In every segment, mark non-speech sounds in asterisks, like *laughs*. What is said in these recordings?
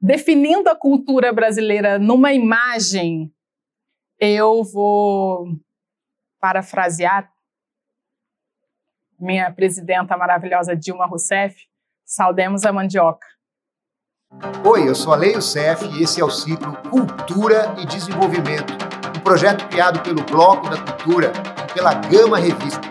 definindo a cultura brasileira numa imagem, eu vou parafrasear minha presidenta maravilhosa Dilma Rousseff, saudemos a mandioca. Oi, eu sou a Leio Cef e esse é o ciclo Cultura e Desenvolvimento, um projeto criado pelo Bloco da Cultura e pela Gama Revista,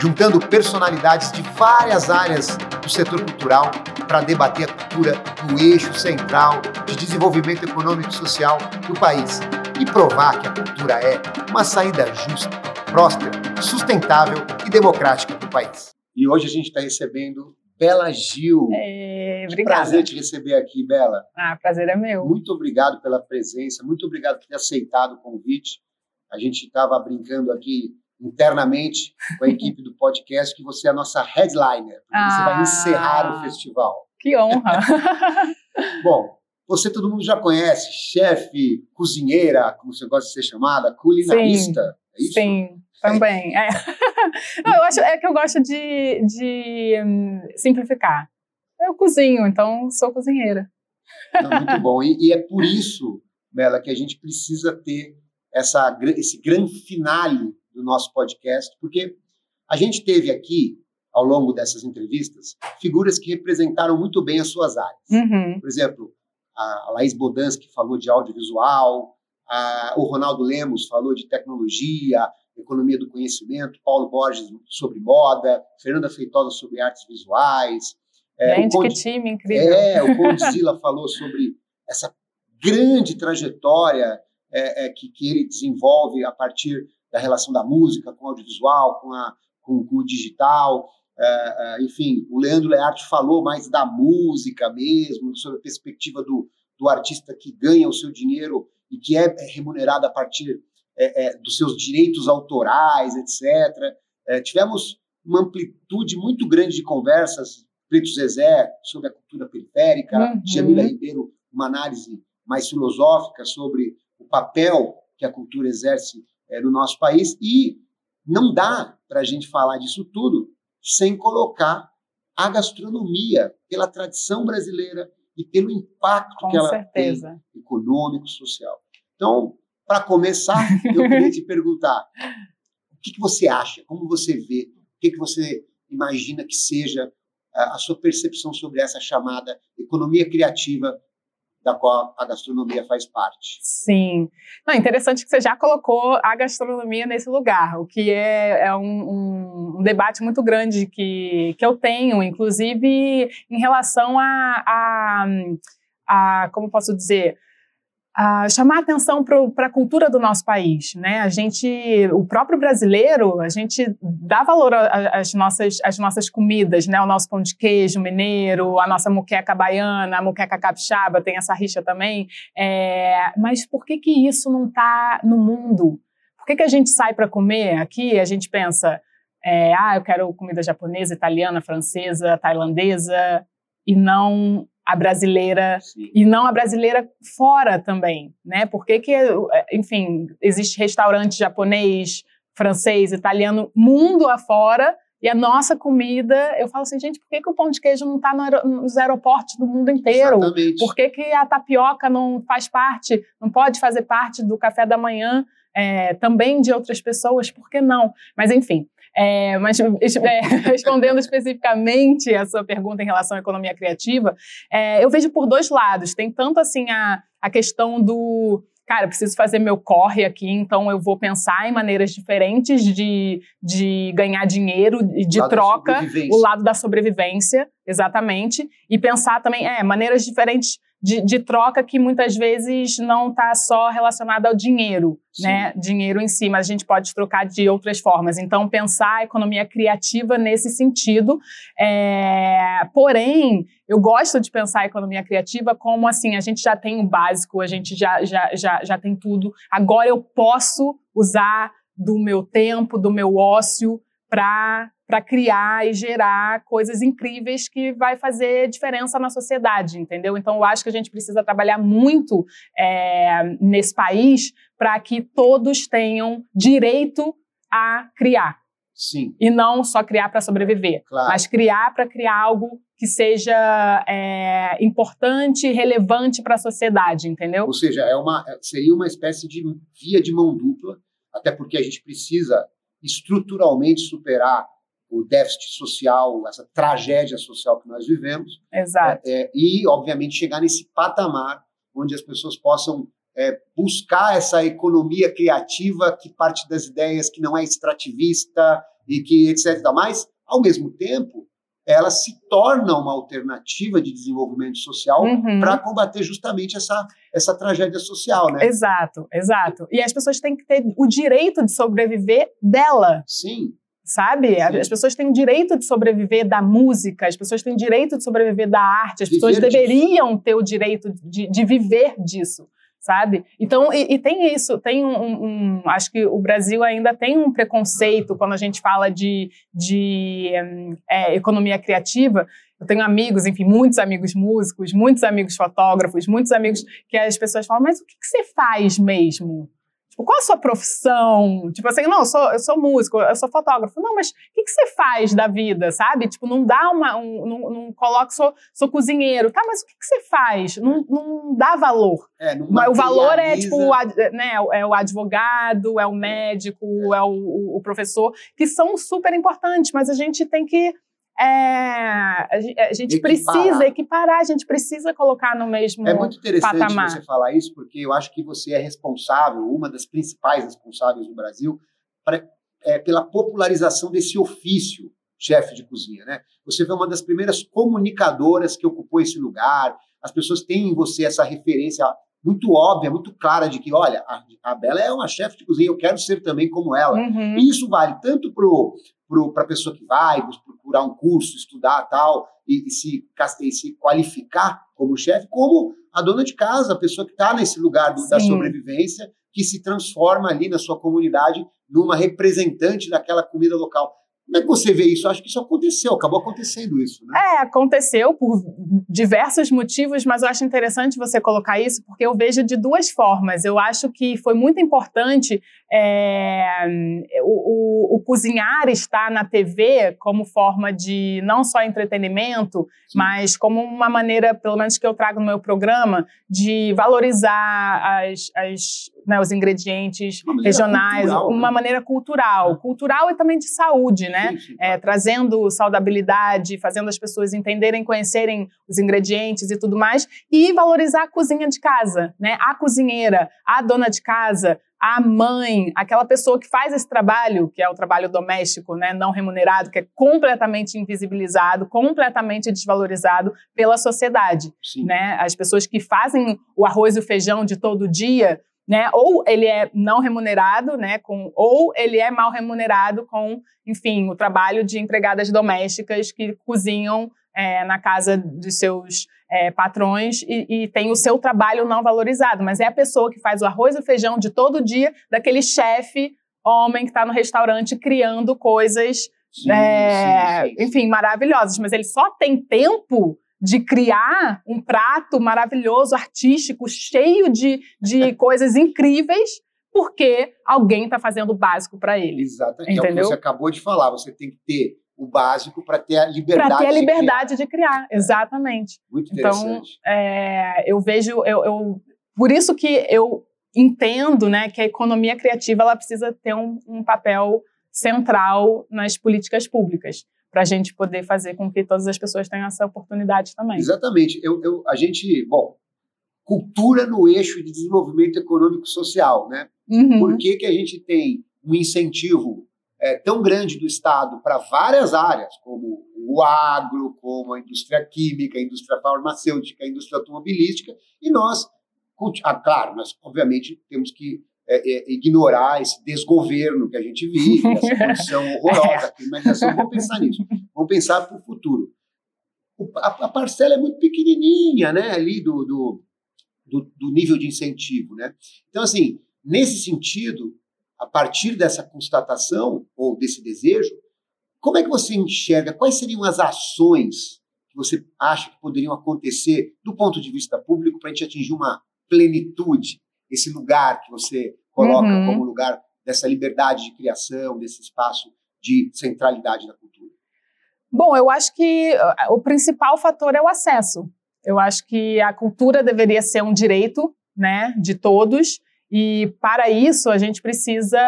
juntando personalidades de várias áreas do setor cultural para debater a cultura no eixo central de desenvolvimento econômico e social do país e provar que a cultura é uma saída justa, próspera, sustentável e democrática para o país. E hoje a gente está recebendo Bela Gil. É, obrigada. Prazer te receber aqui, Bela. Ah, prazer é meu. Muito obrigado pela presença, muito obrigado por ter aceitado o convite. A gente estava brincando aqui internamente com a *laughs* equipe do podcast que você é a nossa headliner, porque ah, você vai encerrar o festival. Que honra! *laughs* Bom, você todo mundo já conhece, chefe, cozinheira, como você gosta de ser chamada, culinarista, Sim. é isso? Sim. Também, é. *laughs* Não, eu acho é que eu gosto de, de um, simplificar. Eu cozinho, então sou cozinheira. Não, muito bom. E, e, é por isso, Bela, que a gente precisa ter essa, esse grande finale do nosso podcast, porque a gente teve aqui, ao longo dessas entrevistas, figuras que representaram muito bem as suas áreas. Uhum. Por exemplo, a Laís Bodansky falou de audiovisual, a, o Ronaldo Lemos falou de tecnologia, economia do conhecimento, Paulo Borges sobre moda, Fernanda Feitosa sobre artes visuais. É, Gente, Conde, que time incrível. É, o Condzilla *laughs* falou sobre essa grande trajetória é, é, que, que ele desenvolve a partir da relação da música com o audiovisual, com, a, com, com o digital. É, é, enfim, o Leandro Learte falou mais da música mesmo, sobre a perspectiva do, do artista que ganha o seu dinheiro e que é remunerado a partir é, é, dos seus direitos autorais, etc. É, tivemos uma amplitude muito grande de conversas, Preto Zezé sobre a cultura periférica, uhum. Jamila Ribeiro, uma análise mais filosófica sobre o papel que a cultura exerce é, no nosso país, e não dá para a gente falar disso tudo sem colocar a gastronomia pela tradição brasileira e pelo impacto Com que ela certeza. tem econômico, social. Então, para começar, eu queria te perguntar: o que, que, você acha? Como você vê? O que, que você imagina que seja a sua percepção sobre essa chamada economia criativa da qual a gastronomia faz parte. Sim. Não, interessante que você já colocou a gastronomia nesse lugar, o que é, é um, um, debate muito grande que, que eu tenho, inclusive em relação a, a, a como posso dizer, Uh, chamar atenção para a cultura do nosso país, né? A gente, o próprio brasileiro, a gente dá valor às nossas, às nossas comidas, né? O nosso pão de queijo mineiro, a nossa muqueca baiana, a muqueca capixaba, tem essa rixa também. É, mas por que que isso não está no mundo? Por que que a gente sai para comer aqui? A gente pensa, é, ah, eu quero comida japonesa, italiana, francesa, tailandesa e não a brasileira Sim. e não a brasileira fora também, né? Porque que, enfim, existe restaurante japonês, francês, italiano, mundo afora, e a nossa comida, eu falo assim, gente, por que, que o pão de queijo não está no nos aeroportos do mundo inteiro? Exatamente. Por que, que a tapioca não faz parte, não pode fazer parte do café da manhã é, também de outras pessoas? Por que não? Mas, enfim, é, mas é, *laughs* respondendo especificamente a sua pergunta em relação à economia criativa, é, eu vejo por dois lados. Tem tanto assim a, a questão do cara, preciso fazer meu corre aqui, então eu vou pensar em maneiras diferentes de, de ganhar dinheiro, de lado troca, o lado da sobrevivência, exatamente, e pensar também, é, maneiras diferentes de, de, troca que muitas vezes não está só relacionada ao dinheiro, Sim. né? Dinheiro em si, mas a gente pode trocar de outras formas. Então, pensar a economia criativa nesse sentido. É... Porém, eu gosto de pensar a economia criativa como assim, a gente já tem o básico, a gente já, já, já, já tem tudo. Agora eu posso usar do meu tempo, do meu ócio para para criar e gerar coisas incríveis que vai fazer diferença na sociedade, entendeu? Então, eu acho que a gente precisa trabalhar muito é, nesse país para que todos tenham direito a criar. Sim. E não só criar para sobreviver, claro. mas criar para criar algo que seja é, importante e relevante para a sociedade, entendeu? Ou seja, é uma, seria uma espécie de via de mão dupla, até porque a gente precisa estruturalmente superar o déficit social, essa tragédia social que nós vivemos. Exato. É, é, e, obviamente, chegar nesse patamar onde as pessoas possam é, buscar essa economia criativa que parte das ideias, que não é extrativista e que etc. Mas, ao mesmo tempo, ela se torna uma alternativa de desenvolvimento social Uhum. para combater justamente essa, essa tragédia social, né? Exato, exato. E as pessoas têm que ter o direito de sobreviver dela, Sim, sabe? As pessoas têm o direito de sobreviver da música, as pessoas têm o direito de sobreviver da arte, as Viver pessoas disso. deveriam ter o direito de, de viver disso. Sabe? Então, e, e tem isso, tem um, um- Acho que o Brasil ainda tem um preconceito quando a gente fala de, de hum, é, economia criativa. Eu tenho amigos, enfim, muitos amigos músicos, muitos amigos fotógrafos, muitos amigos que as pessoas falam, mas o que, que você faz mesmo? Tipo, qual a sua profissão? Tipo assim, não, eu sou, eu sou músico, eu sou fotógrafo. Não, mas o que, que você faz da vida, sabe? Tipo, não dá uma. Um, não, não coloca, sou, sou cozinheiro. Tá, mas o que, que você faz? Não, não dá valor. é, não o valor é tipo o, né, é o advogado, é o médico, é o, o- o professor, que são super importantes, mas a gente tem que. É, a gente, Equiparar. precisa equiparar, a gente precisa colocar no mesmo. É muito interessante patamar. você falar isso, porque eu acho que você é responsável, uma das principais responsáveis no Brasil, pra- é, pela popularização desse ofício chefe de cozinha, né? Você foi uma das primeiras comunicadoras que ocupou esse lugar. As pessoas têm em você essa referência muito óbvia, muito clara de que, olha, a, a Bela é uma chefe de cozinha, eu quero ser também como ela. Uhum. E isso vale tanto para a pessoa que vai procurar um curso, estudar tal, e, e se, e se qualificar como chefe, como a dona de casa, a pessoa que está nesse lugar do- da sobrevivência, que se transforma ali na sua comunidade numa representante daquela comida local. Como é que você vê isso? Acho que isso aconteceu, acabou acontecendo isso, né? É, aconteceu por diversos motivos, mas eu acho interessante você colocar isso, porque eu vejo de duas formas. Eu acho que foi muito importante é, o, o- o cozinhar estar na TV como forma de não só entretenimento, Sim. mas como uma maneira, pelo menos que eu trago no meu programa, de valorizar as, as, né, os ingredientes regionais, cultural, uma né? maneira cultural, cultural e também de saúde, né? Sim, sim, é, claro. trazendo saudabilidade, fazendo as pessoas entenderem, conhecerem os ingredientes e tudo mais, e valorizar a cozinha de casa, né? A cozinheira, a dona de casa, a mãe, aquela pessoa que faz esse trabalho, que é o trabalho doméstico, né, não remunerado, que é completamente invisibilizado, completamente desvalorizado pela sociedade Sim. né? As pessoas que fazem o arroz e o feijão de todo dia, né? Ou ele é não remunerado, né? Com, ou ele é mal remunerado com, enfim, o trabalho de empregadas domésticas que cozinham é, na casa dos seus é, patrões e, e tem o seu trabalho não valorizado. Mas é a pessoa que faz o arroz e o feijão de todo dia, daquele chefe homem que está no restaurante criando coisas Sim, é, sim, sim, enfim, maravilhosas, mas ele só tem tempo de criar um prato maravilhoso, artístico, cheio de, de *laughs* coisas incríveis, porque alguém está fazendo o básico para ele. Exatamente. É o que Entendeu? você acabou de falar. Você tem que ter o básico para ter a liberdade. Para ter a de criar. liberdade de criar, exatamente. Muito Então, interessante. é, eu vejo, eu, eu- por isso que eu entendo, né, que a economia criativa ela precisa ter um, um papel central nas políticas públicas para a gente poder fazer com que todas as pessoas tenham essa oportunidade também. Exatamente. Eu, eu- a gente, bom, cultura no eixo de desenvolvimento econômico social, né? Uhum. Por que, que a gente tem um incentivo é, tão grande do Estado para várias áreas, como o agro, como a indústria química, a indústria farmacêutica, a indústria automobilística, e nós, ah, claro, nós obviamente temos que é, é, ignorar esse desgoverno que a gente vive, essa *laughs* condição horrorosa, a climatização, vamos pensar nisso, vamos pensar para o futuro. A, a parcela é muito pequenininha, né, ali do, do, do, do nível de incentivo, né? Então, assim, nesse sentido, a partir dessa constatação ou desse desejo, como é que você enxerga? Quais seriam as ações que você acha que poderiam acontecer do ponto de vista público para a gente atingir uma plenitude, esse lugar que você coloca Uhum. como lugar dessa liberdade de criação, desse espaço de centralidade da cultura? Bom, eu acho que uh, o principal fator é o acesso. Eu acho que a cultura deveria ser um direito, né, de todos. E para isso a gente precisa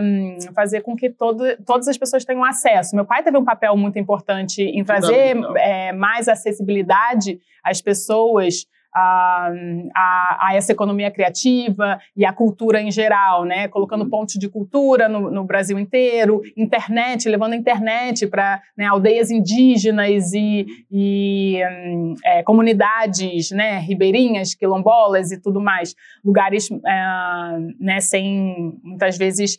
hum, fazer com que todo, todas as pessoas tenham acesso. Meu pai teve um papel muito importante em trazer é, mais acessibilidade às pessoas a, a, a, essa economia criativa e a cultura em geral, né? Colocando uhum. pontos de cultura no, no Brasil inteiro, internet, levando a internet para né, aldeias indígenas e, e é, comunidades né, ribeirinhas, quilombolas e tudo mais. Lugares é, né, sem, muitas vezes,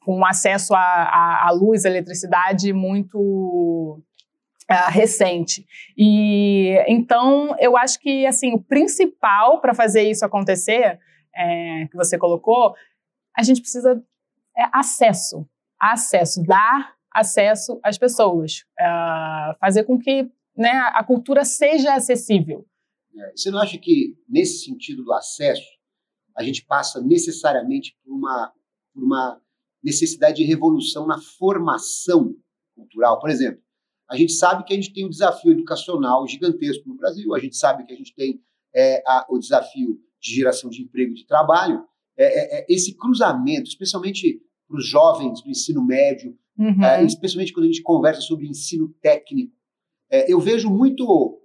com acesso à luz, à eletricidade muito Uh, recente. E então eu acho que assim o principal para fazer isso acontecer, é, que você colocou, a gente precisa é acesso, acesso, dar acesso às pessoas, uh, fazer com que né, a cultura seja acessível. É, você não acha que nesse sentido do acesso a gente passa necessariamente por uma, por uma necessidade de revolução na formação cultural? Por exemplo a gente sabe que a gente tem um desafio educacional gigantesco no Brasil, a gente sabe que a gente tem é, a, o desafio de geração de emprego e de trabalho. É, é, é esse cruzamento, especialmente para os jovens do ensino médio, uhum. É, especialmente quando a gente conversa sobre ensino técnico, é, eu vejo muito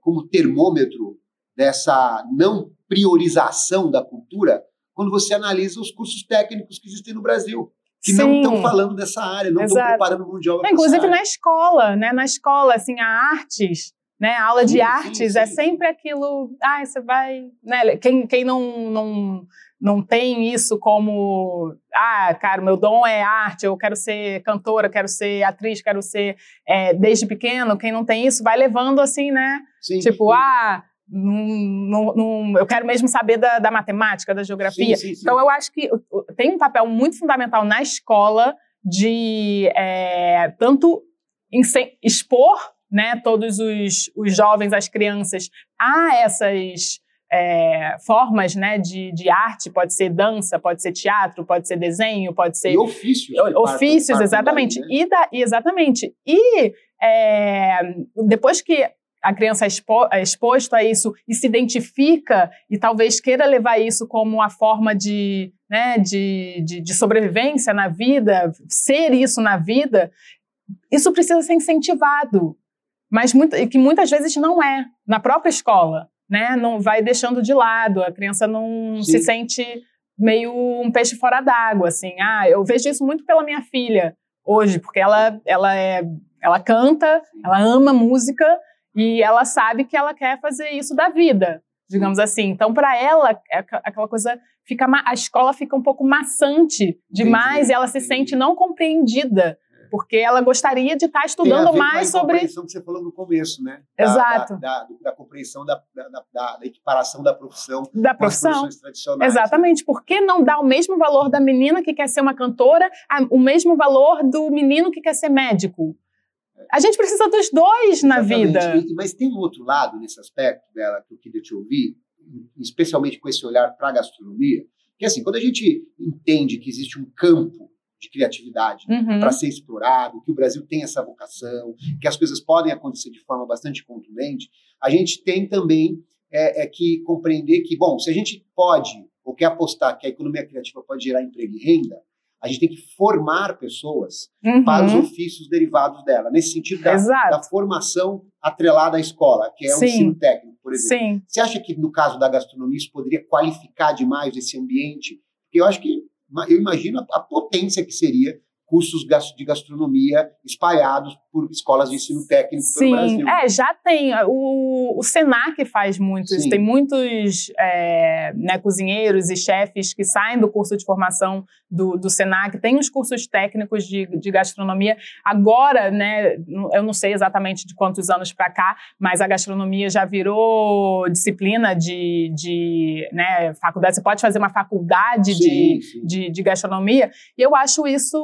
como termômetro dessa não priorização da cultura quando você analisa os cursos técnicos que existem no Brasil que Sim. não estão falando dessa área, não estão preparando mão de obra. Inclusive na escola, né? Na escola, assim, a artes, né? A aula de sim, artes sim, é sempre aquilo. Ah, você vai. Né? Quem, quem não, não, não tem isso como. Ah, cara, meu dom é arte, eu quero ser cantora, quero ser atriz, quero ser. É, desde pequeno, quem não tem isso vai levando assim, né? Sim, tipo, ah num, num, eu quero mesmo saber da, da matemática, da geografia. Sim, sim, sim. Então, eu acho que tem um papel muito fundamental na escola de é, tanto expor né, todos os, os jovens, as crianças, a essas é, formas né, de, de arte, pode ser dança, pode ser teatro, pode ser desenho, pode ser. E ofícios. Ofícios, exatamente. Daí, né? e da, exatamente. E é, depois que a criança é, expo é exposto a isso e se identifica e talvez queira levar isso como uma forma de, né, de, de, de sobrevivência na vida, ser isso na vida, isso precisa ser incentivado, mas muito, que muitas vezes não é, na própria escola, né? Não vai deixando de lado, a criança não Sim. se sente meio um peixe fora d'água, assim. Ah, eu vejo isso muito pela minha filha hoje, porque ela, ela é, ela canta, ela ama música, e ela sabe que ela quer fazer isso da vida, digamos assim. Então, para ela, é aquela coisa fica a escola fica um pouco maçante demais entendi, e ela se sente não compreendida. É. Porque ela gostaria de estar tá estudando mais sobre. A compreensão que você falou no começo, né? Da, Exato. Da, da, da compreensão da, equiparação da profissão. Da profissão. tradicionais. Exatamente. Né? Por que não dar o mesmo valor da menina que quer ser uma cantora, o mesmo valor do menino que quer ser médico? A gente precisa dos dois na vida. Mas tem um outro lado nesse aspecto dela que eu queria te ouvir, especialmente com esse olhar para a gastronomia, que assim, quando a gente entende que existe um campo de criatividade uhum. para ser explorado, que o Brasil tem essa vocação, que as coisas podem acontecer de forma bastante contundente, a gente tem também é, é que compreender que, bom, se a gente pode ou quer apostar que a economia criativa pode gerar emprego e renda, a gente tem que formar pessoas uhum. para os ofícios derivados dela, nesse sentido da, da, formação atrelada à escola, que é Sim. o ensino técnico, por exemplo. Sim. Você acha que no caso da gastronomia isso poderia qualificar demais esse ambiente? Porque eu acho que eu imagino a, a potência que seria cursos de gastronomia espalhados por escolas de ensino técnico Sim, pelo Brasil. É, já tem. O, o Senac faz muitos. Sim. Tem muitos é, né, cozinheiros e chefes que saem do curso de formação do, do Senac. Tem os cursos técnicos de, de gastronomia. Agora, né, eu não sei exatamente de quantos anos para cá, mas a gastronomia já virou disciplina de, de né, faculdade. Você pode fazer uma faculdade sim, de, sim. de, de gastronomia. E eu acho isso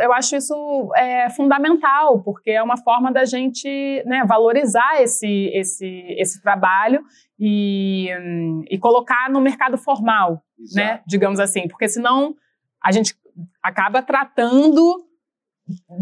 eu acho isso é, fundamental, porque é uma forma da gente né, valorizar esse, esse, esse trabalho e, e colocar no mercado formal, né, digamos assim, porque senão a gente acaba tratando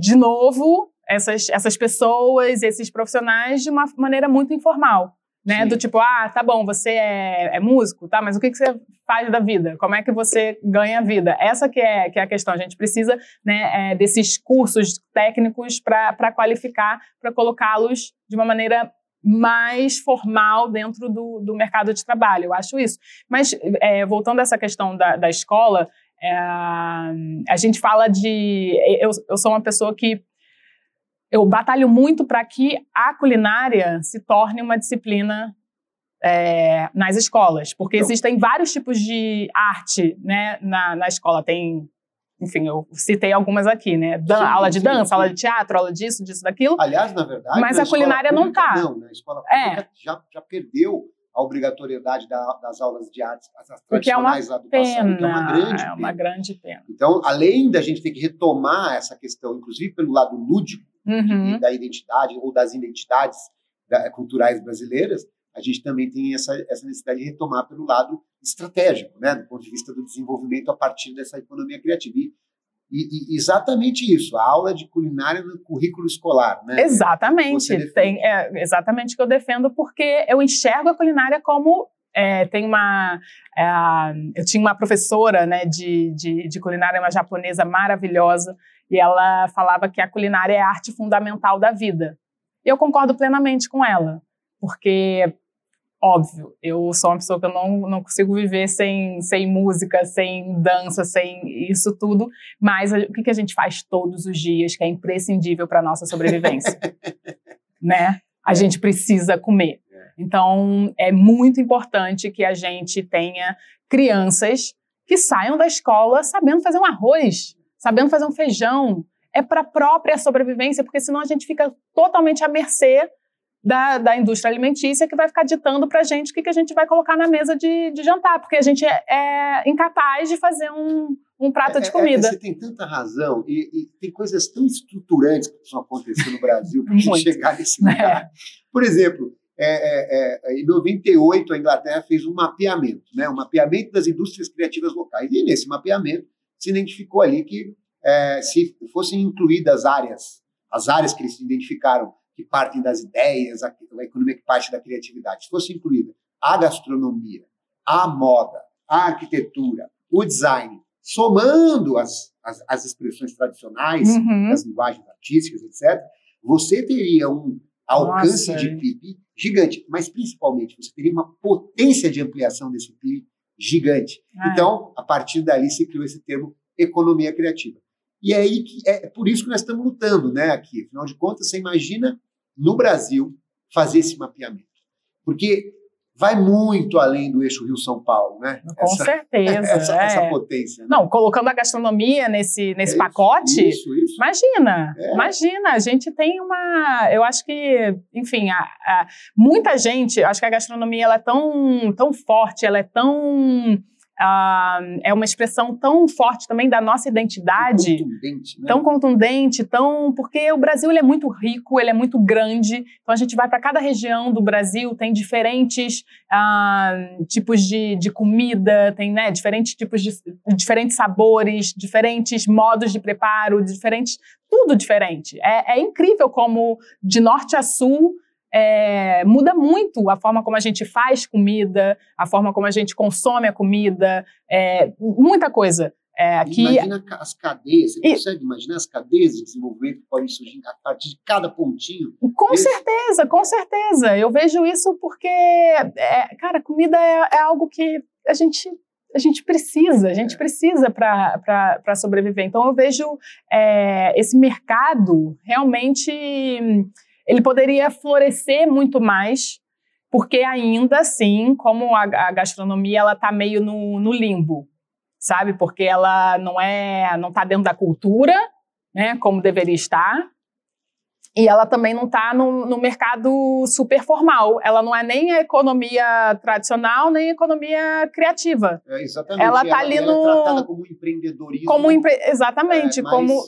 de novo, essas, essas pessoas, esses profissionais de uma maneira muito informal. Né? Do tipo, ah, tá bom, você é, é, músico, tá? Mas o que, que você faz da vida? Como é que você ganha a vida? Essa que é, que é a questão. A gente precisa né, é, desses cursos técnicos para qualificar, para colocá-los de uma maneira mais formal dentro do, do mercado de trabalho. Eu acho isso. Mas, é, voltando a essa questão da, da escola, é, a gente fala de. Eu, eu sou uma pessoa que eu batalho muito para que a culinária se torne uma disciplina é, nas escolas, porque então, existem vários tipos de arte né, na, na escola. Tem, enfim, eu citei algumas aqui, né? Dan sim, aula de sim, dança, sim. aula de teatro, aula disso, disso, daquilo. Aliás, na verdade. Mas a culinária não está. Não, né? A escola é. já, já perdeu a obrigatoriedade da, das aulas de artes, as Porque é uma lá do pena, passado, que é uma grande é uma pena. grande pena. Então, além da gente ter que retomar essa questão, inclusive pelo lado lúdico, uhum. da identidade ou das identidades da, culturais brasileiras, a gente também tem essa, essa necessidade de retomar pelo lado estratégico, né, do ponto de vista do desenvolvimento a partir dessa economia criativa. E, e, e exatamente isso, a aula de culinária no currículo escolar. Né? Exatamente, tem, é exatamente o que eu defendo, porque eu enxergo a culinária como é, tem uma. É, eu tinha uma professora né, de, de, de, culinária, uma japonesa maravilhosa, e ela falava que a culinária é a arte fundamental da vida. E eu concordo plenamente com ela, porque, óbvio, eu sou uma pessoa que eu não, não consigo viver sem, sem música, sem dança, sem isso tudo, mas o que, que a gente faz todos os dias que é imprescindível para a nossa sobrevivência? *laughs* né? A gente precisa comer. Então, é muito importante que a gente tenha crianças que saiam da escola sabendo fazer um arroz, sabendo fazer um feijão. É para a própria sobrevivência, porque senão a gente fica totalmente à mercê da, da indústria alimentícia que vai ficar ditando para a gente o que, que a gente vai colocar na mesa de, de jantar, porque a gente é, é incapaz de fazer um, um prato é, de comida. É, você tem tanta razão e, e, tem coisas tão estruturantes que precisam acontecer no Brasil para a gente chegar nesse lugar. Por exemplo, é, é, é, em 98, a Inglaterra fez um mapeamento, né, um mapeamento das indústrias criativas locais. E nesse mapeamento se identificou ali que é, se fossem incluídas áreas, as áreas que eles identificaram que partem das ideias, a, a economia que parte da criatividade, se fosse incluída a gastronomia, a moda, a arquitetura, o design, somando as, as, as expressões tradicionais, uhum. as linguagens artísticas, etc., você teria um alcance Nossa, de PIB gigante, mas principalmente você teria uma potência de ampliação desse PIB gigante. Ah, então, a partir dali se criou esse termo economia criativa. E é aí que é por isso que nós estamos lutando, né, aqui. Afinal de contas, você imagina no Brasil fazer esse mapeamento. Porque vai muito além do eixo Rio-São Paulo, né? Com essa, certeza. *laughs* Essa, é. essa, potência. Né? Não, colocando a gastronomia nesse, nesse é pacote, isso, isso. imagina, É. imagina, a gente tem uma, eu acho que, enfim, a, a- muita gente, acho que a gastronomia ela é tão, tão forte, ela é tão, ah, é uma expressão tão forte também da nossa identidade, Contundente, né? tão contundente, tão porque o Brasil ele é muito rico, ele é muito grande. Então a gente vai para cada região do Brasil tem diferentes ah, tipos de, de comida, tem né, diferentes tipos de diferentes sabores, diferentes modos de preparo, diferentes tudo diferente. É, é incrível como de norte a sul é, muda muito a forma como a gente faz comida, a forma como a gente consome a comida, é, muita coisa. É, aqui, Imagina as cadeias, você E- consegue imaginar as cadeias de desenvolvimento que podem surgir a partir de cada pontinho? Com Esse- certeza, com certeza. Eu vejo isso porque, é, cara, comida é, é algo que a gente, a gente precisa, a gente precisa para sobreviver. Então, eu vejo é, esse mercado realmente. Ele poderia florescer muito mais, porque ainda assim, como a, a gastronomia ela está meio no, no limbo, sabe? Porque ela não é, não está dentro da cultura, né? Como deveria estar. E ela também não está no, no mercado super formal. Ela não é nem a economia tradicional, nem a economia criativa. É, exatamente. Ela tá ali ela no- é tratada como empreendedorismo. Como empre... Exatamente, é, mas como.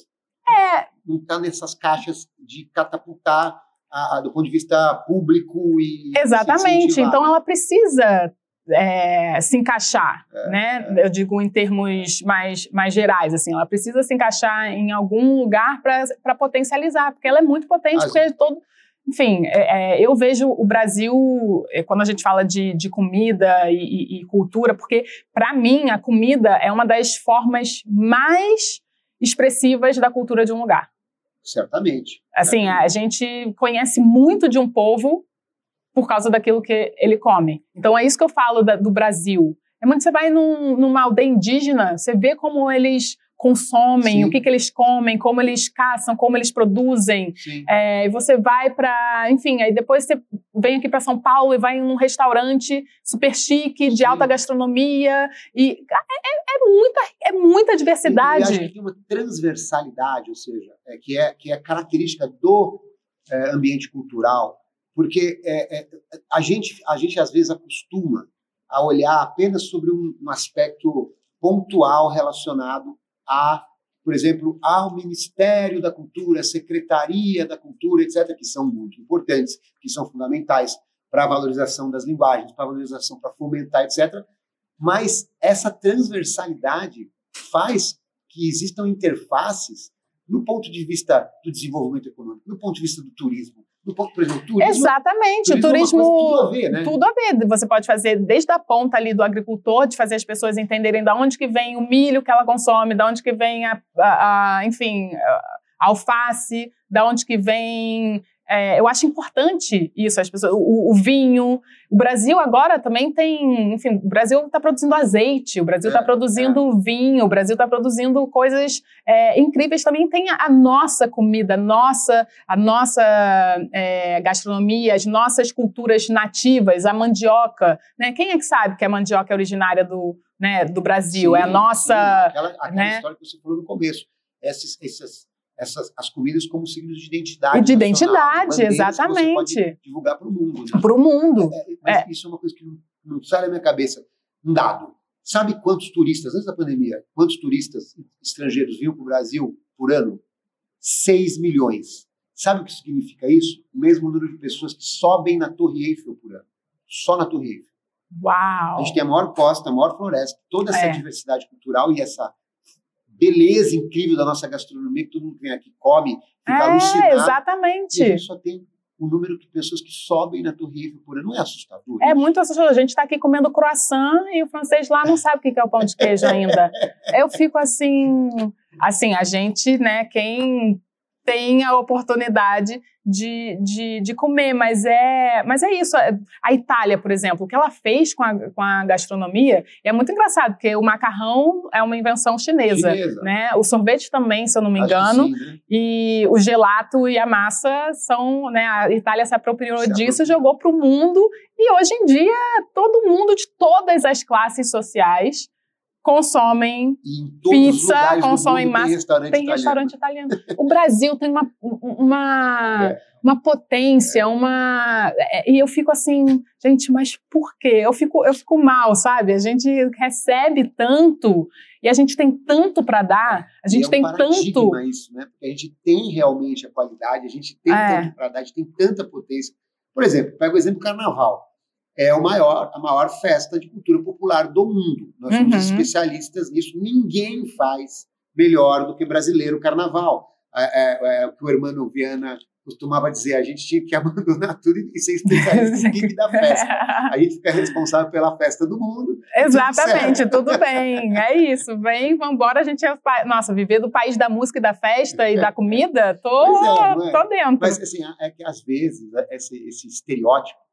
É, Não está nessas caixas de catapultar a- a- do ponto de vista público e. exatamente. Então ela precisa é, se encaixar, é, né? É. Eu digo em termos mais, mais gerais, assim, ela precisa se encaixar em algum lugar para potencializar, porque ela é muito potente, Mas, porque todo, enfim, é, é, eu vejo o Brasil, é, quando a gente fala de, de comida e, e, e cultura, porque, para mim, a comida é uma das formas mais expressivas da cultura de um lugar. Certamente. Assim, a gente conhece muito de um povo por causa daquilo que ele come. Então, é isso que eu falo da, do Brasil. É muito você vai num, numa aldeia indígena, você vê como eles consomem, Sim. o que, que eles comem, como eles caçam, como eles produzem. É, e você vai para, enfim, aí depois você vem aqui para São Paulo e vai num restaurante super chique, de Sim. alta gastronomia e é, é, é, muita, é muita diversidade. E, e acho que tem uma transversalidade, ou seja, é, que, é, que é característica do é, ambiente cultural, porque é, é, a, gente, a gente às vezes acostuma a olhar apenas sobre um, um aspecto pontual relacionado a, por exemplo, ao Ministério da Cultura, à Secretaria da Cultura, etc., que são muito importantes, que são fundamentais para a valorização das linguagens, para a valorização, para fomentar, etc. Mas essa transversalidade faz que existam interfaces no ponto de vista do desenvolvimento econômico, no ponto de vista do turismo, do por exemplo, turismo. Exatamente, turismo, turismo é tudo a ver, né? Tudo a ver. Você pode fazer desde a ponta ali do agricultor, de fazer as pessoas entenderem de onde que vem o milho que ela consome, de onde que vem a, a, a enfim, a alface, da onde que vem é, eu acho importante isso, as pessoas, o, o, vinho. O Brasil agora também tem, enfim, o Brasil está produzindo azeite, o Brasil está é, produzindo é. vinho, o Brasil está produzindo coisas é, incríveis. Também tem a, a, nossa comida, nossa, a nossa é, gastronomia, as nossas culturas nativas, a mandioca. Né? Quem é que sabe que a mandioca é originária do, né, do Brasil? Sim, é a nossa. Sim, aquela, aquela né? história que você falou no começo. Essas, essas essas, as comidas como signos de identidade. E de identidade, exatamente. Divulgar para o mundo. Né? Para o mundo. É, é, mas é. isso é uma coisa que não, não sai da minha cabeça. Um dado. Sabe quantos turistas, antes da pandemia, quantos turistas estrangeiros vinham para o Brasil por ano? 6 milhões. Sabe o que significa isso? O mesmo número de pessoas que sobem na Torre Eiffel por ano. Só na Torre Eiffel. Uau! A gente tem a maior costa, a maior floresta, toda essa é. diversidade cultural e essa beleza incrível da nossa gastronomia, que todo mundo vem aqui, come, fica é, alucinado. exatamente. E a gente só tem o número de pessoas que sobem na Torre Eiffel por ano. Não é assustador? É isso? muito assustador. A gente está aqui comendo croissant e o francês lá não sabe o que é o pão de queijo ainda. *laughs* Eu fico assim... Assim, a gente, né, quem tem a oportunidade de, de, de comer, mas é, mas é isso. A Itália, por exemplo, o que ela fez com a, com a gastronomia é muito engraçado, porque o macarrão é uma invenção chinesa, chinesa. né? O sorvete também, se eu não me engano, sim, né? e o gelato e a massa são, né? A Itália se apropriou se disso e jogou para o mundo, e hoje em dia todo mundo de todas as classes sociais consomem pizza, consomem massa. Tem restaurante, tem italiano. restaurante italiano. O Brasil tem uma, uma, é. uma potência, uma. É, e eu fico assim, gente, mas por quê? Eu fico, eu fico mal, sabe? A gente recebe tanto e a gente tem tanto para dar, a gente é um tem tanto. isso, né? Porque a gente tem realmente a qualidade, a gente tem é. tanto para dar, a gente tem tanta potência. Por exemplo, pega o exemplo do carnaval é o maior, a maior festa de cultura popular do mundo. Nós somos uhum. especialistas nisso. Ninguém faz melhor do que brasileiro carnaval. É, é, é, o que o Hermano Viana costumava dizer, a gente tinha que *laughs* abandonar tudo e ser especialista em da festa. A gente fica responsável pela festa do mundo. Exatamente, tudo, tudo, bem. É isso. Vem, vamos embora. A gente é, nossa, viver do país da música e da festa e da comida, tô, é, é, tô dentro. Mas assim, é que às vezes esse, esse estereótipo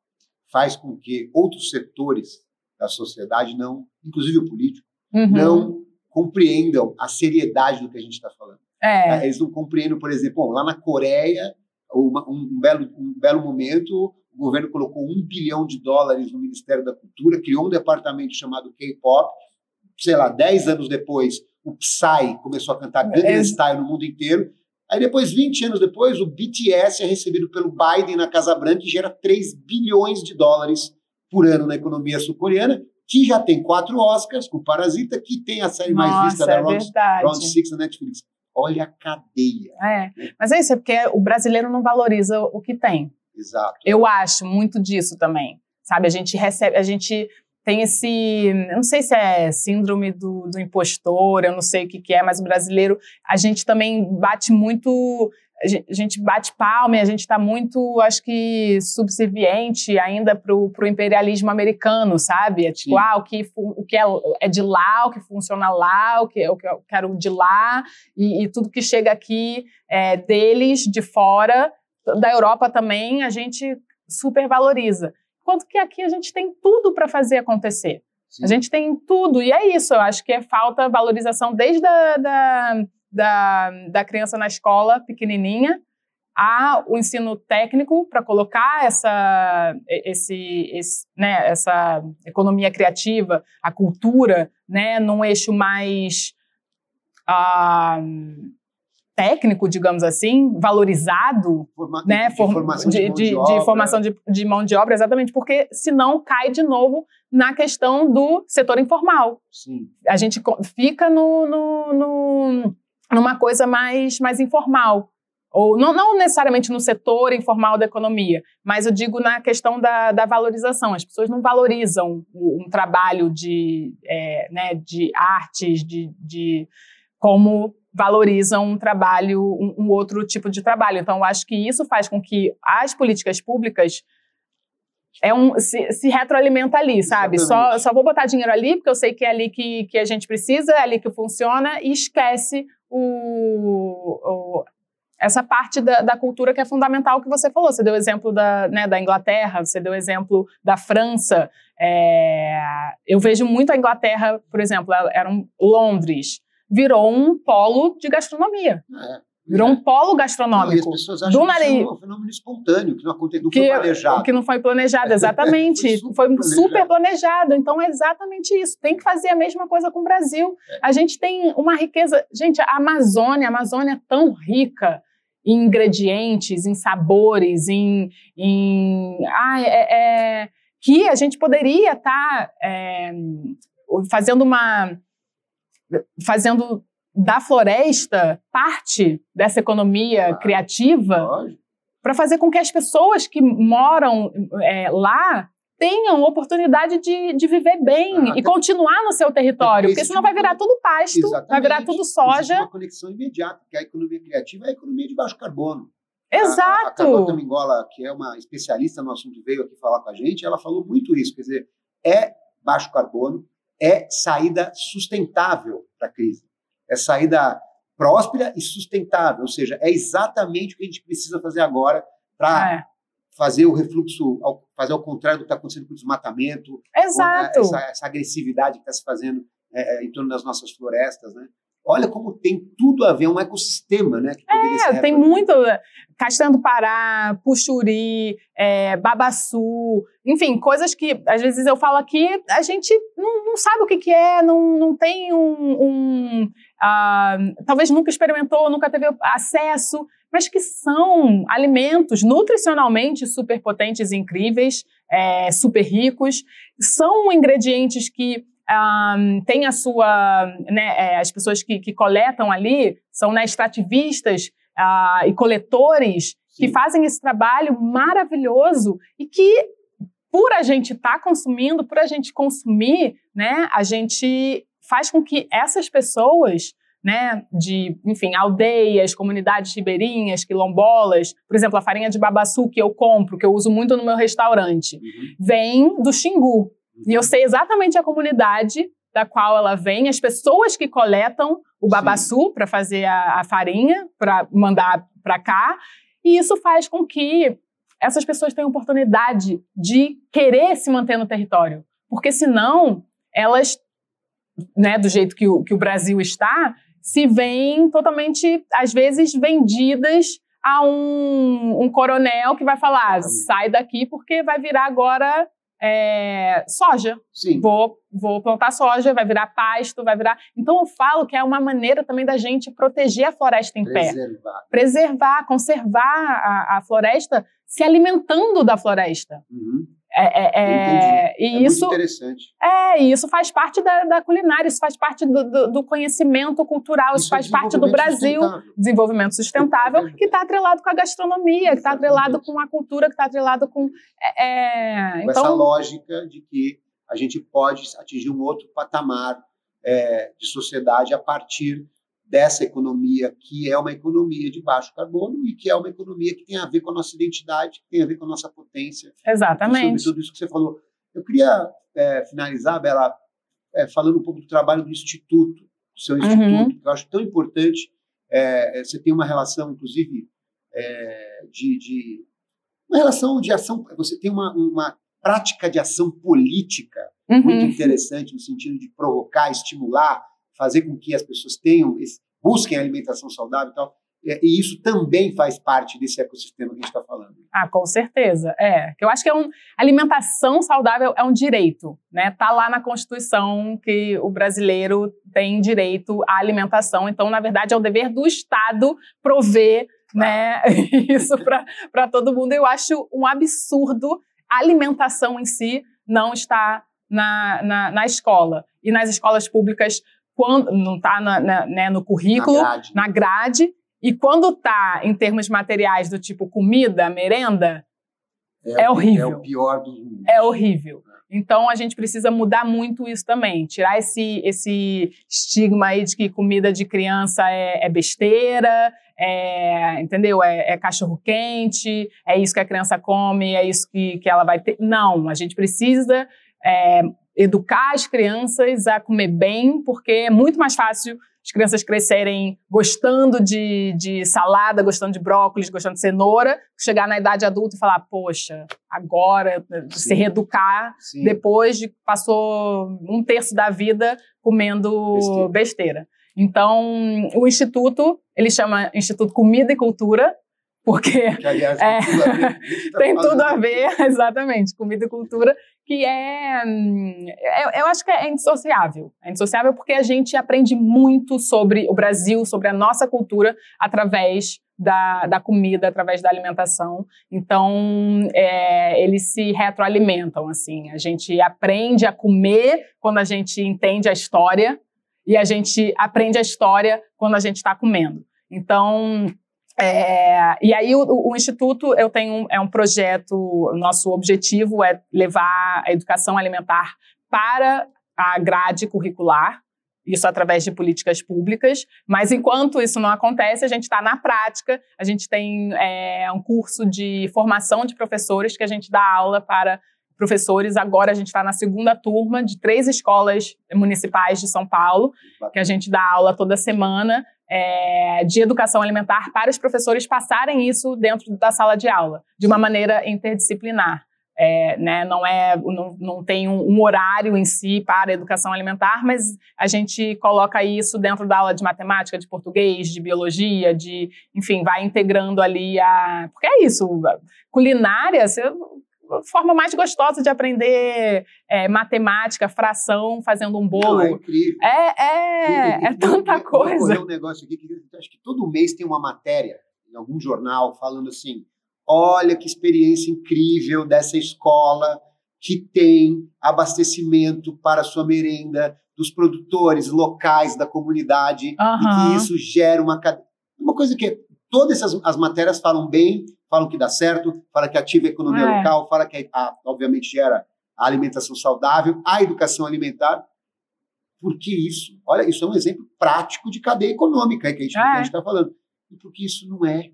faz com que outros setores da sociedade não, inclusive o político, uhum. não compreendam a seriedade do que a gente está falando. É. é. Eles não compreendem, por exemplo, bom, lá na Coreia, uma, um, belo, um belo momento, o governo colocou um bilhão de dólares no Ministério da Cultura, criou um departamento chamado K-pop. Sei lá, dez anos depois, o Psy começou a cantar Gangnam. Style no mundo inteiro. Aí depois, 20 anos depois, o BTS é recebido pelo Biden na Casa Branca e gera 3 bilhões de dólares por ano na economia sul-coreana, que já tem quatro Oscars com Parasita, que tem a série Nossa, mais vista da é Round, Round Six na Netflix. Olha a cadeia. É, mas é isso, é porque o brasileiro não valoriza o que tem. Exato. Eu acho muito disso também. Sabe, a gente recebe, a gente tem esse, não sei se é síndrome do, do impostor, eu não sei o que, que é, mas o brasileiro, a gente também bate muito a gente bate palma e a gente está muito, acho que, subserviente ainda para o imperialismo americano, sabe? É tipo, Sim. ah, o que, o que é, é, de lá, o que funciona lá, o que, o que eu quero de lá, e, e tudo que chega aqui é deles, de fora. Da Europa também, a gente supervaloriza. Enquanto que aqui a gente tem tudo para fazer acontecer. Sim. A gente tem tudo, e é isso, eu acho que é falta valorização desde a da da, da criança na escola pequenininha a o ensino técnico para colocar essa, esse, esse, né, essa economia criativa, a cultura, né, num eixo mais uh, técnico, digamos assim, valorizado, Forma, né, de, formação de, de, de, de formação de, mão de obra, exatamente, porque senão cai de novo na questão do setor informal. Sim. A gente fica no, no, no numa coisa mais, mais informal. Ou não, não, necessariamente no setor informal da economia, mas eu digo na questão da, da valorização. As pessoas não valorizam um, um trabalho de, é, né, de artes, de, de como valorizam um trabalho, um, um, outro tipo de trabalho. Então, eu acho que isso faz com que as políticas públicas é um, se, se retroalimenta ali, sabe? Só, só vou botar dinheiro ali, porque eu sei que é ali que, que a gente precisa, é ali que funciona, e esquece o, o essa parte da, da, cultura que é fundamental que você falou. Você deu exemplo da, né, da Inglaterra, você deu exemplo da França. É, eu vejo muito a Inglaterra, por exemplo, era um, Londres, virou um polo de gastronomia. É. Virou um polo gastronômico. Não, e as pessoas acham que isso é um fenômeno espontâneo, que não, aconteceu, não que, foi planejado. Que não foi planejado, exatamente. *laughs* foi, super, foi planejado. super, planejado. Então é exatamente isso. Tem que fazer a mesma coisa com o Brasil. É. A gente tem uma riqueza. Gente, a Amazônia, a Amazônia é tão rica em ingredientes, em sabores, em. em ah, é, é que a gente poderia estar tá, é, fazendo uma. Fazendo da floresta parte dessa economia claro, criativa para fazer com que as pessoas que moram é, lá tenham oportunidade de, de viver bem ah, e continuar no seu território, porque senão vai virar tudo pasto, Exatamente. vai virar tudo soja. Existe uma conexão imediata, porque a economia criativa é a economia de baixo carbono. Exato. A, a Carlota Mingola, que é uma especialista no assunto, veio aqui falar com a gente, ela falou muito isso, quer dizer, é baixo carbono, é saída sustentável para a crise é saída próspera e sustentável, ou seja, é exatamente o que a gente precisa fazer agora para é. fazer o refluxo, fazer ao contrário do que está acontecendo com o desmatamento, Exato. Essa, essa agressividade que está se fazendo é, é, em torno das nossas florestas, né? Olha como tem tudo a ver, é um ecossistema, né? é, tem muito. Castanho do Pará, Puxuri, é, Babaçu, enfim, coisas que às vezes eu falo aqui, a gente não, não sabe o que, que é, não, não tem um. um uh, talvez nunca experimentou, nunca teve acesso, mas que são alimentos nutricionalmente super potentes e incríveis, é, super ricos, são ingredientes que um, tem a sua, né, é, as pessoas que, que, coletam ali são né, extrativistas uh, e coletores Sim. que fazem esse trabalho maravilhoso e que por a gente estar tá consumindo, por a gente consumir, né, a gente faz com que essas pessoas né, de, enfim, aldeias, comunidades ribeirinhas, quilombolas, por exemplo, a farinha de babaçu que eu compro, que eu uso muito no meu restaurante, uhum. vem do Xingu, e eu sei exatamente a comunidade da qual ela vem, as pessoas que coletam o babaçu para fazer a, a farinha, para mandar para cá. E isso faz com que essas pessoas tenham oportunidade de querer se manter no território. Porque senão, elas, né, do jeito que o, que o Brasil está, se veem totalmente, às vezes, vendidas a um, um coronel que vai falar: sai daqui porque vai virar agora é, soja. Sim. Vou, vou plantar soja, vai virar pasto, vai virar. Então eu falo que é uma maneira também da gente proteger a floresta em Preservar. pé. Preservar, conservar a, a, floresta se alimentando da floresta. Uhum. É, é, é, e é isso, interessante. É, e isso faz parte da, da culinária, isso faz parte do, do, do conhecimento cultural, isso, isso é faz parte do Brasil, sustentável. desenvolvimento sustentável, que está atrelado com a gastronomia, que está atrelado com a cultura, que está atrelado com. É, com então, essa lógica de que a gente pode atingir um outro patamar de sociedade a partir dessa economia que é uma economia de baixo carbono e que é uma economia que tem a ver com a nossa identidade, que tem a ver com a nossa potência. Exatamente. Sobre tudo isso que você falou. Eu queria é, finalizar, Bela, é, falando um pouco do trabalho do Instituto, do seu uhum. Instituto, uhum. que eu acho tão importante. É, você tem uma relação, inclusive, é, de, de, uma relação de ação. Você tem uma, uma prática de ação política uhum. muito interessante no sentido de provocar, estimular fazer com que as pessoas tenham, busquem alimentação saudável e tal. E isso também faz parte desse ecossistema que a gente está falando. Ah, com certeza. É. Eu acho que é um, alimentação saudável é um direito, né? Tá lá na Constituição que o brasileiro tem direito à alimentação. Então, na verdade, é o dever do Estado prover, né, *laughs* isso para todo mundo. Eu acho um absurdo a alimentação em si não estar na, na, na escola. E nas escolas públicas quando não está né, no currículo, na grade. na grade, e quando está em termos materiais do tipo comida, merenda, é, é horrível. É o pior dos mundos. É horrível. Então a gente precisa mudar muito isso também, tirar esse, esse estigma aí de que comida de criança é, é besteira, é, entendeu? É, é, cachorro quente, é isso que a criança come, é isso que, que ela vai ter. Não, a gente precisa é, educar as crianças a comer bem, porque é muito mais fácil as crianças crescerem gostando de, de salada, gostando de brócolis, gostando de cenoura, chegar na idade adulta e falar, poxa, agora, Sim. se reeducar Sim. depois de passou um terço da vida comendo besteira. besteira. Então, o Instituto, ele chama Instituto Comida e Cultura, porque que, aliás, *laughs* é, tem tudo a ver, *laughs* exatamente, comida e cultura, que é, é, eu acho que é indissociável. É indissociável porque a gente aprende muito sobre o Brasil, sobre a nossa cultura, através da, da comida, através da alimentação. Então, é, eles se retroalimentam, assim. A gente aprende a comer quando a gente entende a história e a gente aprende a história quando a gente está comendo. Então, é, e aí o, o, Instituto, eu tenho é um projeto, o nosso objetivo é levar a educação alimentar para a grade curricular, isso através de políticas públicas, mas enquanto isso não acontece, a gente está na prática, a gente tem é, um curso de formação de professores que a gente dá aula para professores. Agora a gente está na segunda turma de três escolas municipais de São Paulo, que a gente dá aula toda semana é, de educação alimentar para os professores passarem isso dentro da sala de aula, de uma maneira interdisciplinar. É, né, não, é, não, não tem um, um, horário em si para a educação alimentar, mas a gente coloca isso dentro da aula de matemática, de português, de biologia, de, enfim, vai integrando ali a. Porque é isso, culinária, você forma mais gostosa de aprender é, matemática, fração, fazendo um bolo. Não, é incrível. É, é, é tanta coisa. Vou um negócio aqui que acho que todo mês tem uma matéria em algum jornal falando assim: olha que experiência incrível dessa escola que tem abastecimento para a sua merenda dos produtores locais da comunidade uhum. e que isso gera uma uma coisa que todas essas as matérias falam bem falam que dá certo, fala que ativa a economia é. local, fala que, a, obviamente, gera a alimentação saudável, a educação alimentar. Por que isso? Olha, isso é um exemplo prático de cadeia econômica que a gente é. está falando. E porque isso não é,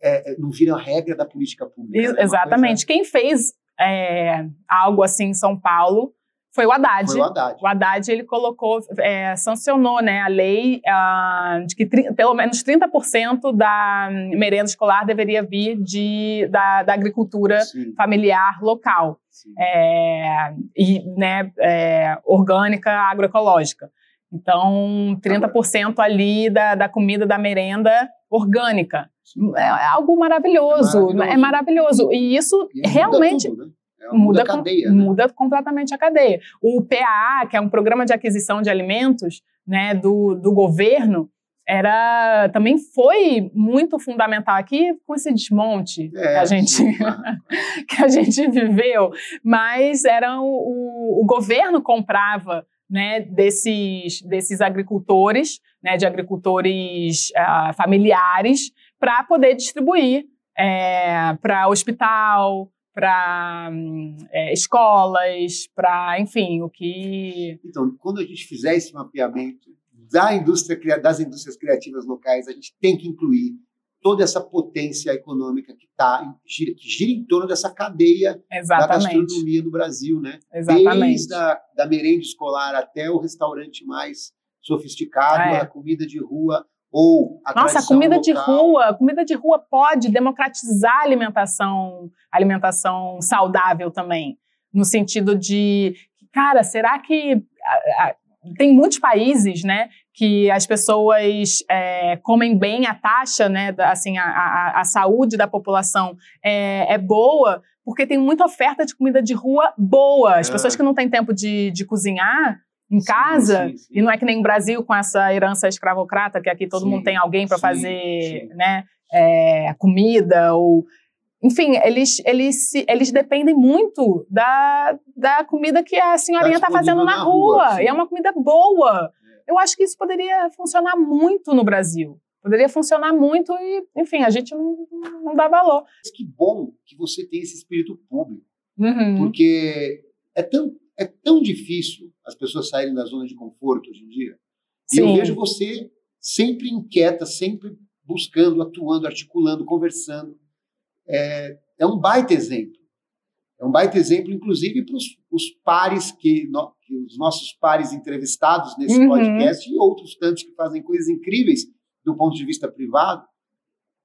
é, é não vira a regra da política pública. Exatamente. Quem fez é, algo assim em São Paulo foi o Haddad. Foi o Haddad. O Haddad, ele colocou, é, sancionou né, a lei uh, de que pelo menos 30% da merenda escolar deveria vir de, da, da agricultura Sim. familiar local. É, e, né, é, orgânica, agroecológica. Então, 30% ali da, da comida da merenda orgânica. É algo maravilhoso, é maravilhoso. É maravilhoso. E isso e realmente. Tudo, né? É muda, muda, a cadeia. Né? Muda completamente a cadeia. O PAA, que é um programa de aquisição de alimentos né, do, do governo, era também foi muito fundamental aqui com esse desmonte é, que, a gente, *laughs* que a gente viveu. Mas era o, o, o governo comprava né, desses, desses agricultores, né, de agricultores uh, familiares, para poder distribuir é, para hospital, para é, escolas, para, enfim, o que. Então, quando a gente fizer esse mapeamento da indústria, das indústrias criativas locais, a gente tem que incluir toda essa potência econômica que tá, gira, que gira em torno dessa cadeia Exatamente. da gastronomia no Brasil, né? Exatamente. Desde a da merenda escolar até o restaurante mais sofisticado, É. a comida de rua ou a Nossa, a comida de local. rua, a comida de rua pode democratizar a alimentação, alimentação saudável também, no sentido de, cara, será que a- a- tem muitos países, né, que as pessoas é, comem bem a taxa, né, assim, a, a, a saúde da população é, é boa, porque tem muita oferta de comida de rua boa. As É. pessoas que não têm tempo de, de cozinhar em Sim, casa, sim, sim. e não é que nem o Brasil com essa herança escravocrata, que aqui todo mundo tem alguém para fazer né, é, comida ou enfim, eles, eles, eles dependem muito da, da comida que a senhorinha está disponível fazendo na, na rua. rua, e é uma comida boa. Eu acho que isso poderia funcionar muito no Brasil. Poderia funcionar muito e, enfim, a gente não, não dá valor. Mas que bom que você tem esse espírito público, Uhum. porque é tão, é tão difícil as pessoas saírem da zona de conforto hoje em dia. E eu Sim. vejo você sempre inquieta, sempre buscando, atuando, articulando, conversando. É, é um baita exemplo. É um baita exemplo, inclusive, para os pares que, no- que os nossos pares entrevistados nesse Uhum. podcast e outros tantos que fazem coisas incríveis do ponto de vista privado.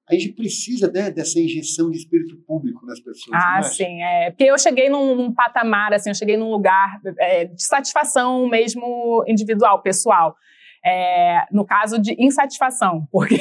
A gente precisa né, dessa injeção de espírito público nas pessoas. Ah, acha? sim. É, porque eu cheguei num, num patamar, assim, eu cheguei num lugar é, de satisfação mesmo individual, pessoal. É, no caso de insatisfação, *laughs* porque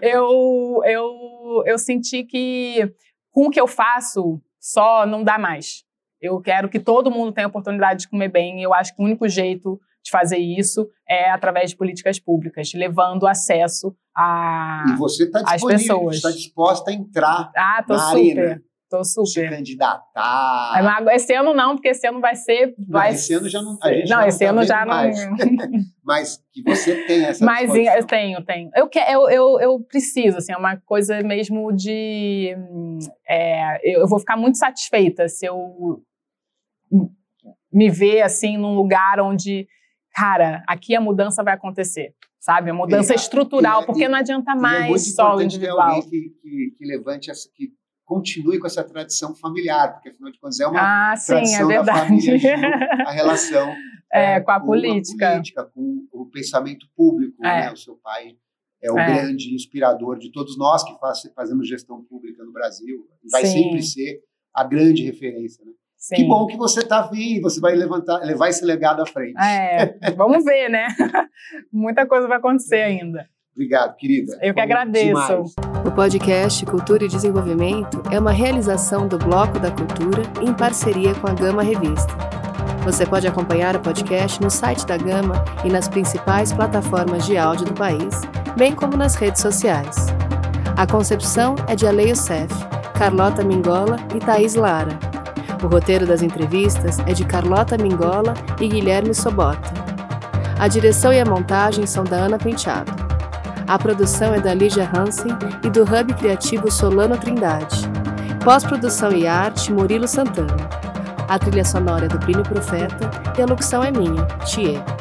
eu, eu, eu senti que com o que eu faço só não dá mais. Eu quero que todo mundo tenha a oportunidade de comer bem e eu acho que o único jeito de fazer isso é através de políticas públicas, levando acesso a... E você disponível, pessoas. está disposta a entrar, Ah, tô na super, arena. tô se super. candidatar. É, mas Esse ano não, porque esse ano vai ser. Vai esse ano já não- a gente Não, já não esse tá ano já mais. não. *laughs* Mas que você tem essa Mas disposição. eu tenho, tenho. Eu, que, eu, eu, eu preciso, assim, é uma coisa mesmo de. é, eu eu vou ficar muito satisfeita se eu me ver, assim, num lugar onde, cara, aqui a mudança vai acontecer. Sabe? A mudança E- estrutural, e- porque não adianta E é mais muito só o individual. alguém que, que, que levante essa, que continue com essa tradição familiar, porque afinal de contas é uma Ah, sim, é tradição da verdade. família a relação *laughs* É, com a com política. política, com o pensamento público. É. Né? O seu pai é o É. grande inspirador de todos nós que faz, fazemos gestão pública no Brasil. E vai Sim. sempre ser a grande referência. Né? Sim. Que bom que você está vindo, você vai levantar, levar esse legado à frente. É, vamos ver, né? *laughs* Muita coisa vai acontecer ainda. Obrigado, querida. Eu que Foi agradeço. demais. O podcast Cultura e Desenvolvimento é uma realização do Bloco da Cultura em parceria com a Gama Revista. Você pode acompanhar o podcast no site da Gama e nas principais plataformas de áudio do país, bem como nas redes sociais. A concepção é de Ale Youssef, Carlota Mingola e Thaís Lara. O roteiro das entrevistas é de Carlota Mingola e Guilherme Sobota. A direção e a montagem são da Ana Penteado. A produção é da Lígia Hansen e do Hub Criativo Solano Trindade. Pós-produção e arte, Murilo Santana. A trilha sonora é do Plínio Profeta e a locução é minha, Thier.